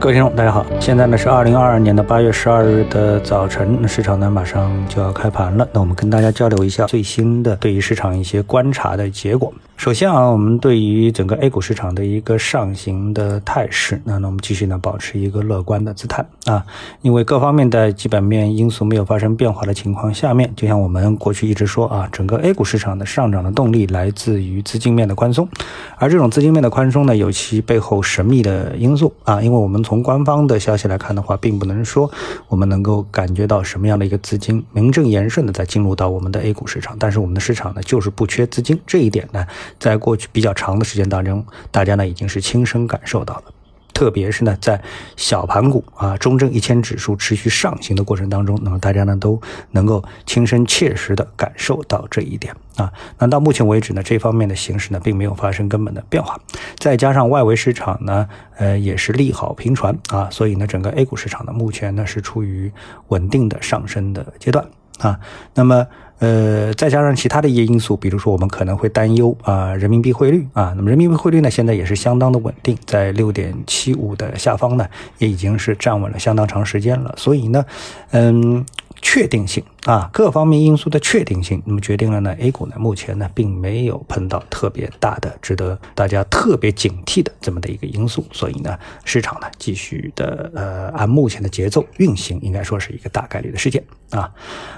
各位听众，大家好，现在呢是二零二二年的八月十二日的早晨，市场呢马上就要开盘了，那我们跟大家交流一下最新的对于市场一些观察的结果。首先啊，我们对于整个 A 股市场的一个上行的态势，那那我们继续呢保持一个乐观的姿态啊，因为各方面的基本面因素没有发生变化的情况下面，就像我们过去一直说啊，整个 A 股市场的上涨的动力来自于资金面的宽松，而这种资金面的宽松呢，有其背后神秘的因素啊，因为我们从官方的消息来看的话，并不能说我们能够感觉到什么样的一个资金名正言顺的在进入到我们的 A 股市场，但是我们的市场呢就是不缺资金，这一点呢。在过去比较长的时间当中，大家呢已经是亲身感受到了，特别是呢在小盘股啊、中证一千指数持续上行的过程当中，那么大家呢都能够亲身切实的感受到这一点啊。那到目前为止呢，这方面的形势呢并没有发生根本的变化，再加上外围市场呢，呃也是利好频传啊，所以呢整个 A 股市场呢目前呢是处于稳定的上升的阶段。啊。那么。呃，再加上其他的一些因素，比如说我们可能会担忧啊，人民币汇率啊，那么人民币汇率呢，现在也是相当的稳定，在六点七五的下方呢，也已经是站稳了相当长时间了。所以呢，嗯，确定性啊，各方面因素的确定性，那么决定了呢，A 股呢目前呢并没有碰到特别大的值得大家特别警惕的这么的一个因素，所以呢，市场呢继续的呃按目前的节奏运行，应该说是一个大概率的事件啊。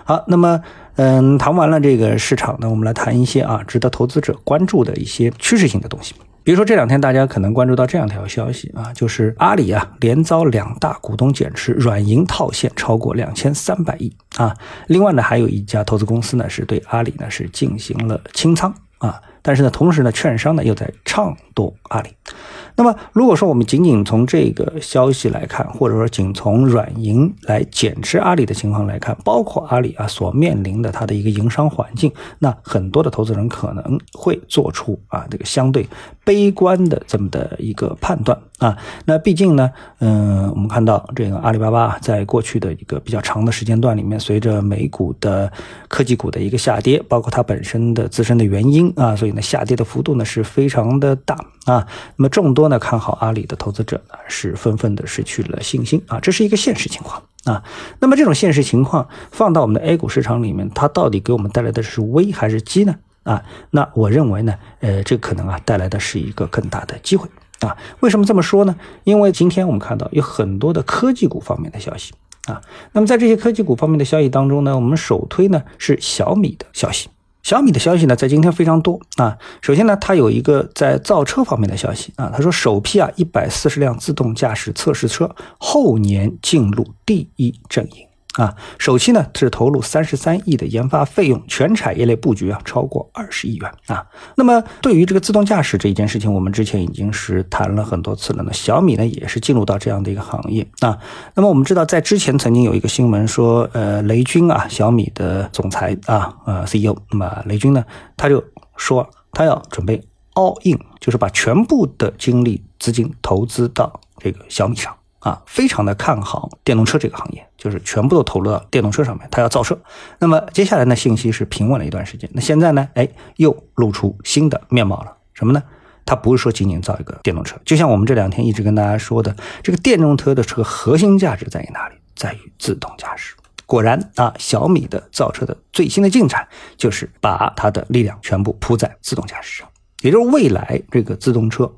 好，那么。嗯，谈完了这个市场呢，我们来谈一些啊值得投资者关注的一些趋势性的东西。比如说这两天大家可能关注到这样条消息啊，就是阿里啊连遭两大股东减持，软银套现超过两千三百亿啊。另外呢，还有一家投资公司呢是对阿里呢是进行了清仓啊，但是呢，同时呢，券商呢又在唱多阿里。那么，如果说我们仅仅从这个消息来看，或者说仅从软银来减持阿里的情况来看，包括阿里啊所面临的它的一个营商环境，那很多的投资人可能会做出啊这个相对悲观的这么的一个判断啊。那毕竟呢，嗯，我们看到这个阿里巴巴在过去的一个比较长的时间段里面，随着美股的科技股的一个下跌，包括它本身的自身的原因啊，所以那下跌的幅度呢是非常的大啊。那么众。多呢看好阿里的投资者呢是纷纷的失去了信心啊，这是一个现实情况啊。那么这种现实情况放到我们的 A 股市场里面，它到底给我们带来的是危还是机呢？啊，那我认为呢，呃，这可能啊带来的是一个更大的机会啊。为什么这么说呢？因为今天我们看到有很多的科技股方面的消息啊。那么在这些科技股方面的消息当中呢，我们首推呢是小米的消息。小米的消息呢，在今天非常多啊。首先呢，它有一个在造车方面的消息啊，他说首批啊一百四十辆自动驾驶测试车后年进入第一阵营。啊，首期呢是投入三十三亿的研发费用，全产业链布局啊超过二十亿元啊。那么对于这个自动驾驶这一件事情，我们之前已经是谈了很多次了呢。小米呢也是进入到这样的一个行业啊。那么我们知道，在之前曾经有一个新闻说，呃，雷军啊，小米的总裁啊，呃，CEO，那么雷军呢他就说他要准备 all in，就是把全部的精力资金投资到这个小米上。啊，非常的看好电动车这个行业，就是全部都投入到电动车上面，他要造车。那么接下来呢，信息是平稳了一段时间，那现在呢，哎，又露出新的面貌了，什么呢？他不是说仅仅造一个电动车，就像我们这两天一直跟大家说的，这个电动车的这个核心价值在于哪里？在于自动驾驶。果然啊，小米的造车的最新的进展就是把它的力量全部铺在自动驾驶上，也就是未来这个自动车，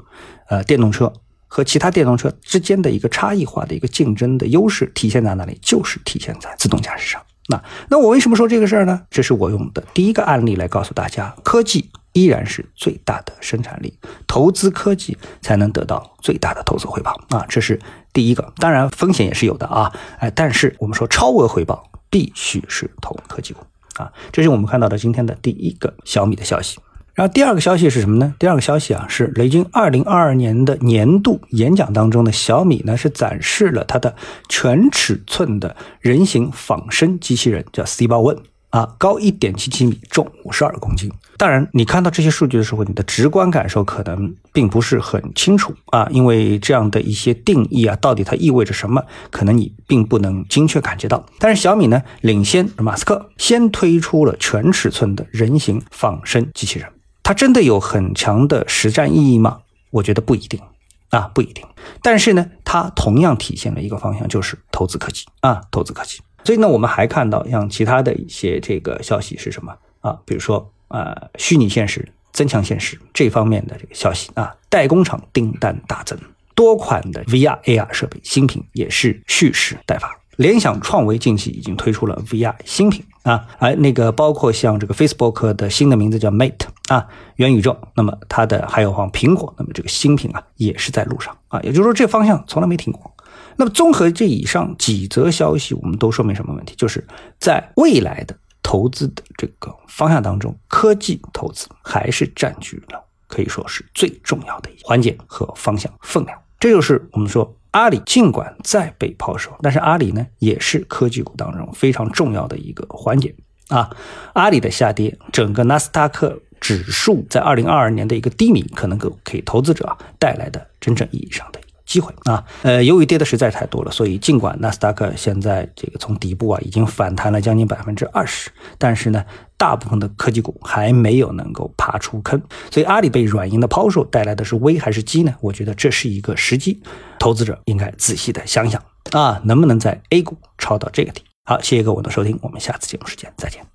呃，电动车。和其他电动车之间的一个差异化的一个竞争的优势体现在哪里？就是体现在自动驾驶上。那那我为什么说这个事儿呢？这是我用的第一个案例来告诉大家，科技依然是最大的生产力，投资科技才能得到最大的投资回报啊！这是第一个，当然风险也是有的啊，哎，但是我们说超额回报必须是投科技股啊！这是我们看到的今天的第一个小米的消息。然后第二个消息是什么呢？第二个消息啊，是雷军二零二二年的年度演讲当中呢，小米呢是展示了它的全尺寸的人形仿生机器人，叫 C 八 One 啊，高一点七七米，重五十二公斤。当然，你看到这些数据的时候，你的直观感受可能并不是很清楚啊，因为这样的一些定义啊，到底它意味着什么，可能你并不能精确感觉到。但是小米呢，领先马斯克，先推出了全尺寸的人形仿生机器人。它真的有很强的实战意义吗？我觉得不一定，啊，不一定。但是呢，它同样体现了一个方向，就是投资科技啊，投资科技。所以呢，我们还看到像其他的一些这个消息是什么啊？比如说啊，虚拟现实、增强现实这方面的这个消息啊，代工厂订单大增，多款的 VR、AR 设备新品也是蓄势待发。联想、创维近期已经推出了 VR 新品啊，哎那个包括像这个 Facebook 的新的名字叫 Mate 啊，元宇宙。那么它的还有像苹果，那么这个新品啊也是在路上啊，也就是说这方向从来没停过。那么综合这以上几则消息，我们都说明什么问题？就是在未来的投资的这个方向当中，科技投资还是占据了可以说是最重要的一环节和方向分量。这就是我们说。阿里尽管再被抛售，但是阿里呢也是科技股当中非常重要的一个环节啊。阿里的下跌，整个纳斯达克指数在二零二二年的一个低迷，可能给给投资者带来的真正意义上的。机会啊，呃，由于跌的实在太多了，所以尽管纳斯达克现在这个从底部啊已经反弹了将近百分之二十，但是呢，大部分的科技股还没有能够爬出坑，所以阿里被软银的抛售带来的是危还是机呢？我觉得这是一个时机，投资者应该仔细的想想啊，能不能在 A 股抄到这个底。好，谢谢各位的收听，我们下次节目时间再见。